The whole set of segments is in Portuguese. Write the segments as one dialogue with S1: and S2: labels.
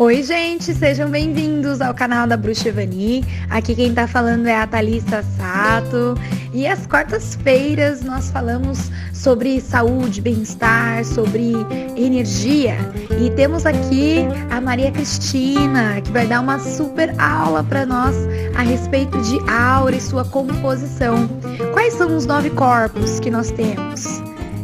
S1: Oi, gente, sejam bem-vindos ao canal da Bruxa Evani. Aqui quem tá falando é a Thalissa Sato. E às quartas-feiras nós falamos sobre saúde, bem-estar, sobre energia. E temos aqui a Maria Cristina, que vai dar uma super aula para nós a respeito de aura e sua composição. Quais são os nove corpos que nós temos?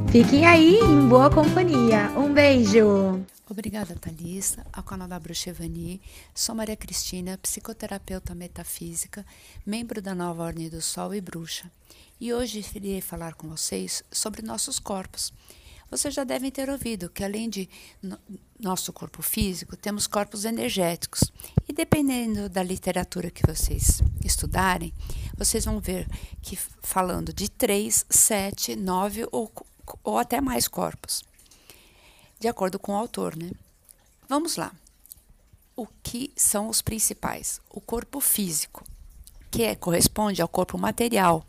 S1: Fiquem aí em boa companhia. Um beijo!
S2: Obrigada, Thalissa, ao canal da Bruxa Evani. Sou Maria Cristina, psicoterapeuta metafísica, membro da Nova Ordem do Sol e bruxa. E hoje irei falar com vocês sobre nossos corpos. Vocês já devem ter ouvido que, além de no nosso corpo físico, temos corpos energéticos. E dependendo da literatura que vocês estudarem, vocês vão ver que falando de três, sete, nove ou, ou até mais corpos de acordo com o autor, né? Vamos lá. O que são os principais? O corpo físico, que é, corresponde ao corpo material.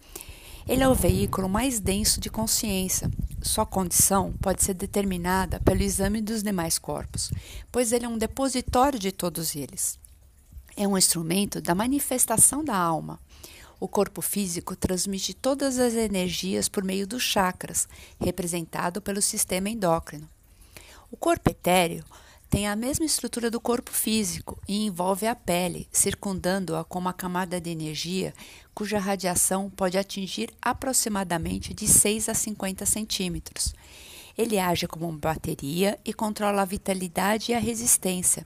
S2: Ele é o veículo mais denso de consciência. Sua condição pode ser determinada pelo exame dos demais corpos, pois ele é um depositório de todos eles. É um instrumento da manifestação da alma. O corpo físico transmite todas as energias por meio dos chakras, representado pelo sistema endócrino. O corpo etéreo tem a mesma estrutura do corpo físico e envolve a pele, circundando-a com uma camada de energia cuja radiação pode atingir aproximadamente de 6 a 50 centímetros. Ele age como uma bateria e controla a vitalidade e a resistência.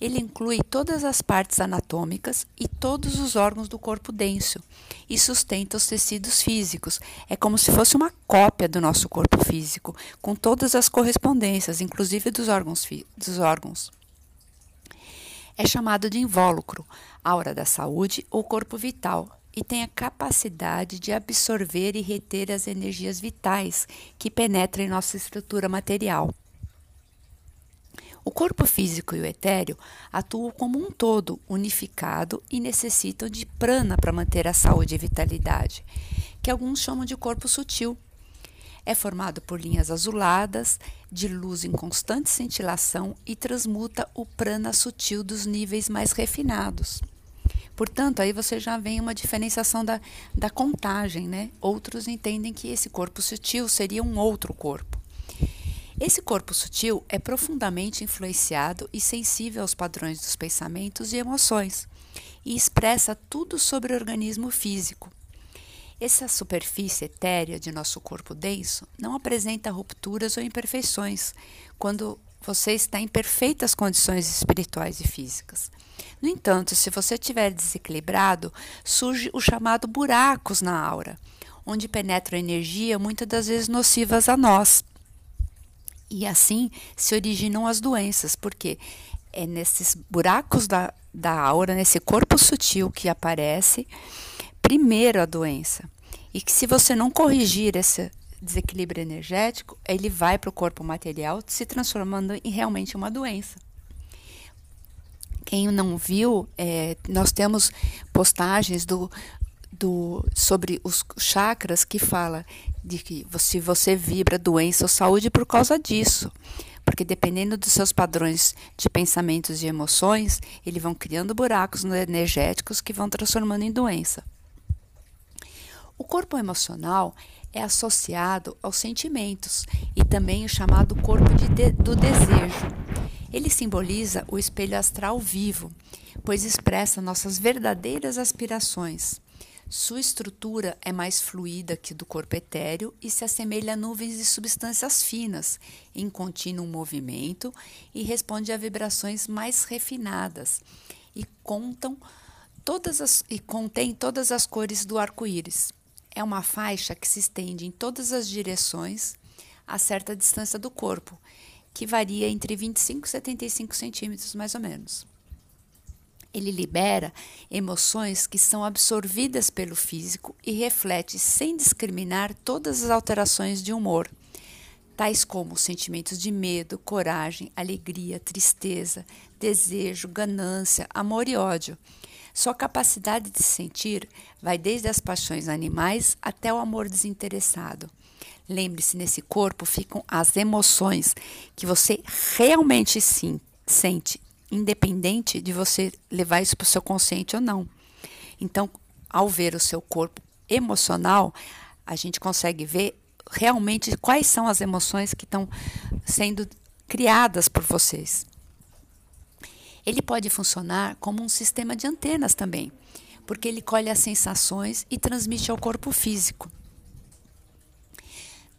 S2: Ele inclui todas as partes anatômicas e todos os órgãos do corpo denso e sustenta os tecidos físicos. É como se fosse uma cópia do nosso corpo físico, com todas as correspondências, inclusive dos órgãos. Dos órgãos. É chamado de invólucro, aura da saúde ou corpo vital, e tem a capacidade de absorver e reter as energias vitais que penetram em nossa estrutura material. O corpo físico e o etéreo atuam como um todo, unificado e necessitam de prana para manter a saúde e vitalidade, que alguns chamam de corpo sutil. É formado por linhas azuladas, de luz em constante cintilação e transmuta o prana sutil dos níveis mais refinados. Portanto, aí você já vem uma diferenciação da, da contagem, né? Outros entendem que esse corpo sutil seria um outro corpo. Esse corpo sutil é profundamente influenciado e sensível aos padrões dos pensamentos e emoções e expressa tudo sobre o organismo físico. Essa superfície etérea de nosso corpo denso não apresenta rupturas ou imperfeições quando você está em perfeitas condições espirituais e físicas. No entanto, se você estiver desequilibrado, surge o chamado buracos na aura, onde penetra energia muitas das vezes nocivas a nós. E assim se originam as doenças, porque é nesses buracos da, da aura, nesse corpo sutil que aparece primeiro a doença. E que se você não corrigir esse desequilíbrio energético, ele vai para o corpo material, se transformando em realmente uma doença. Quem não viu, é, nós temos postagens do, do, sobre os chakras que fala de que se você vibra doença ou saúde por causa disso. Porque dependendo dos seus padrões de pensamentos e emoções, eles vão criando buracos energéticos que vão transformando em doença. O corpo emocional é associado aos sentimentos e também o chamado corpo de, do desejo. Ele simboliza o espelho astral vivo, pois expressa nossas verdadeiras aspirações. Sua estrutura é mais fluida que do corpo etéreo e se assemelha a nuvens de substâncias finas, em contínuo movimento, e responde a vibrações mais refinadas e contam todas as, e contém todas as cores do arco-íris. É uma faixa que se estende em todas as direções a certa distância do corpo, que varia entre 25 e 75 centímetros, mais ou menos. Ele libera emoções que são absorvidas pelo físico e reflete sem discriminar todas as alterações de humor, tais como sentimentos de medo, coragem, alegria, tristeza, desejo, ganância, amor e ódio. Sua capacidade de sentir vai desde as paixões animais até o amor desinteressado. Lembre-se, nesse corpo ficam as emoções que você realmente sim, sente independente de você levar isso para o seu consciente ou não. Então, ao ver o seu corpo emocional, a gente consegue ver realmente quais são as emoções que estão sendo criadas por vocês. Ele pode funcionar como um sistema de antenas também, porque ele colhe as sensações e transmite ao corpo físico.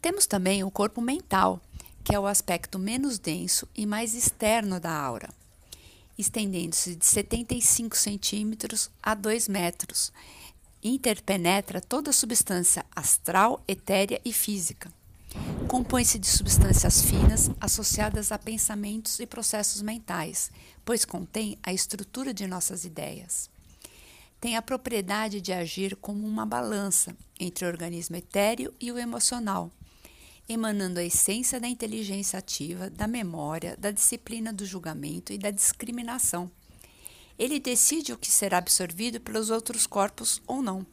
S2: Temos também o corpo mental, que é o aspecto menos denso e mais externo da aura, estendendo-se de 75 centímetros a 2 metros. Interpenetra toda a substância astral, etérea e física. Compõe-se de substâncias finas associadas a pensamentos e processos mentais, pois contém a estrutura de nossas ideias. Tem a propriedade de agir como uma balança entre o organismo etéreo e o emocional, emanando a essência da inteligência ativa, da memória, da disciplina do julgamento e da discriminação. Ele decide o que será absorvido pelos outros corpos ou não.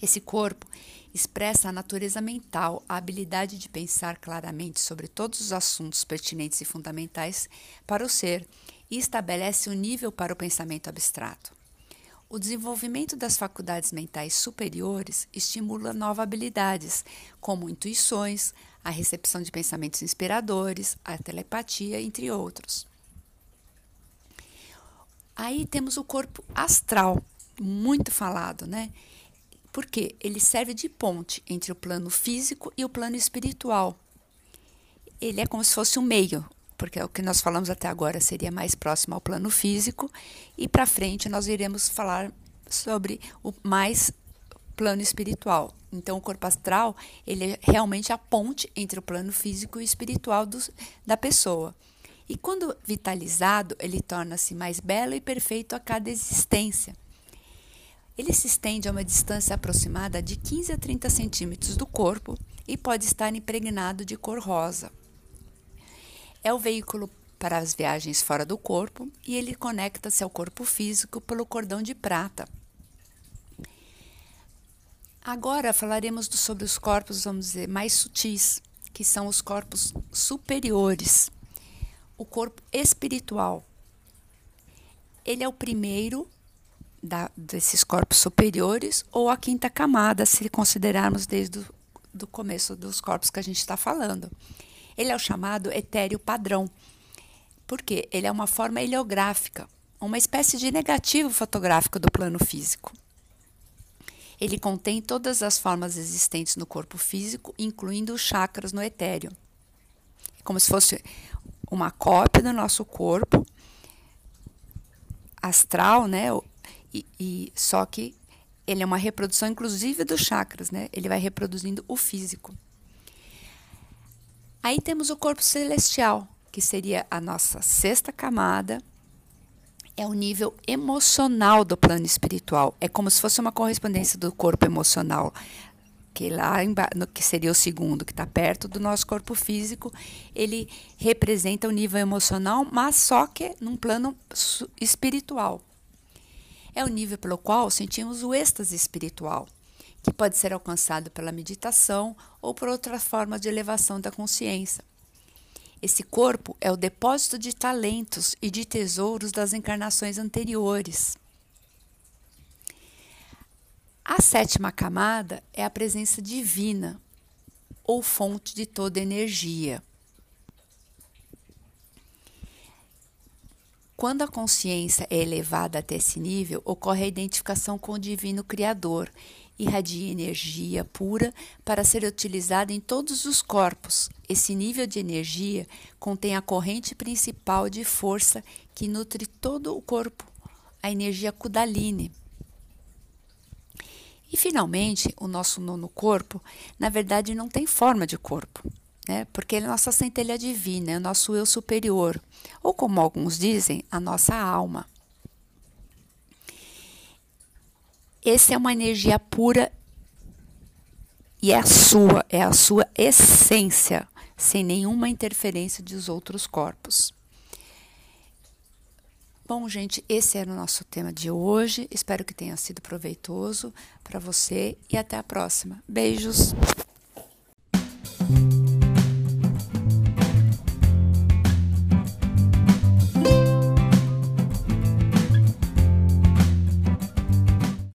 S2: Esse corpo expressa a natureza mental, a habilidade de pensar claramente sobre todos os assuntos pertinentes e fundamentais para o ser e estabelece o um nível para o pensamento abstrato. O desenvolvimento das faculdades mentais superiores estimula novas habilidades, como intuições, a recepção de pensamentos inspiradores, a telepatia, entre outros. Aí temos o corpo astral, muito falado, né? Porque ele serve de ponte entre o plano físico e o plano espiritual. Ele é como se fosse um meio, porque o que nós falamos até agora seria mais próximo ao plano físico, e para frente nós iremos falar sobre o mais plano espiritual. Então, o corpo astral ele é realmente a ponte entre o plano físico e espiritual do, da pessoa. E quando vitalizado, ele torna-se mais belo e perfeito a cada existência. Ele se estende a uma distância aproximada de 15 a 30 centímetros do corpo e pode estar impregnado de cor rosa. É o veículo para as viagens fora do corpo e ele conecta-se ao corpo físico pelo cordão de prata. Agora falaremos sobre os corpos, vamos dizer, mais sutis, que são os corpos superiores. O corpo espiritual. Ele é o primeiro da, desses corpos superiores ou a quinta camada, se considerarmos desde o do começo dos corpos que a gente está falando. Ele é o chamado etéreo padrão, porque ele é uma forma heliográfica, uma espécie de negativo fotográfico do plano físico. Ele contém todas as formas existentes no corpo físico, incluindo os chakras no etéreo. É como se fosse uma cópia do nosso corpo astral, né? E, só que ele é uma reprodução, inclusive, dos chakras, né? Ele vai reproduzindo o físico. Aí temos o corpo celestial, que seria a nossa sexta camada, é o nível emocional do plano espiritual. É como se fosse uma correspondência do corpo emocional, que lá no, que seria o segundo, que está perto do nosso corpo físico, ele representa o nível emocional, mas só que num plano espiritual. É o nível pelo qual sentimos o êxtase espiritual que pode ser alcançado pela meditação ou por outra forma de elevação da consciência. Esse corpo é o depósito de talentos e de tesouros das encarnações anteriores. A sétima camada é a presença divina, ou fonte de toda energia. Quando a consciência é elevada até esse nível, ocorre a identificação com o Divino Criador irradia energia pura para ser utilizada em todos os corpos. Esse nível de energia contém a corrente principal de força que nutre todo o corpo, a energia Kundalini. E finalmente, o nosso nono corpo, na verdade, não tem forma de corpo, né? porque ele é a nossa centelha divina, é o nosso eu superior, ou como alguns dizem, a nossa alma. Essa é uma energia pura e é a sua, é a sua essência, sem nenhuma interferência dos outros corpos. Bom, gente, esse era o nosso tema de hoje. Espero que tenha sido proveitoso para você e até a próxima. Beijos!